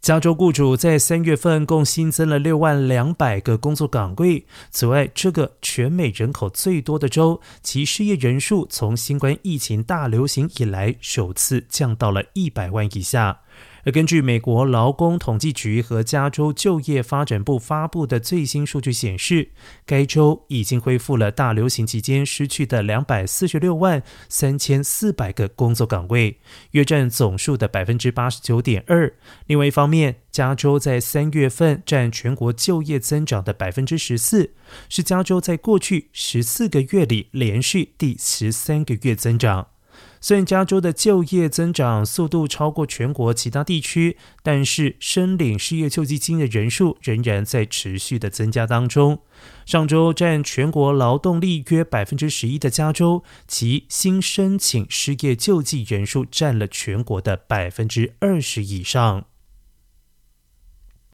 加州雇主在三月份共新增了六万两百个工作岗位。此外，这个全美人口最多的州，其失业人数从新冠疫情大流行以来首次降到了一百万以下。而根据美国劳工统计局和加州就业发展部发布的最新数据显示，该州已经恢复了大流行期间失去的两百四十六万三千四百个工作岗位，约占总数的百分之八十九点二。另外一方面，加州在三月份占全国就业增长的百分之十四，是加州在过去十四个月里连续第十三个月增长。虽然加州的就业增长速度超过全国其他地区，但是申领失业救济金的人数仍然在持续的增加当中。上周占全国劳动力约百分之十一的加州，其新申请失业救济人数占了全国的百分之二十以上。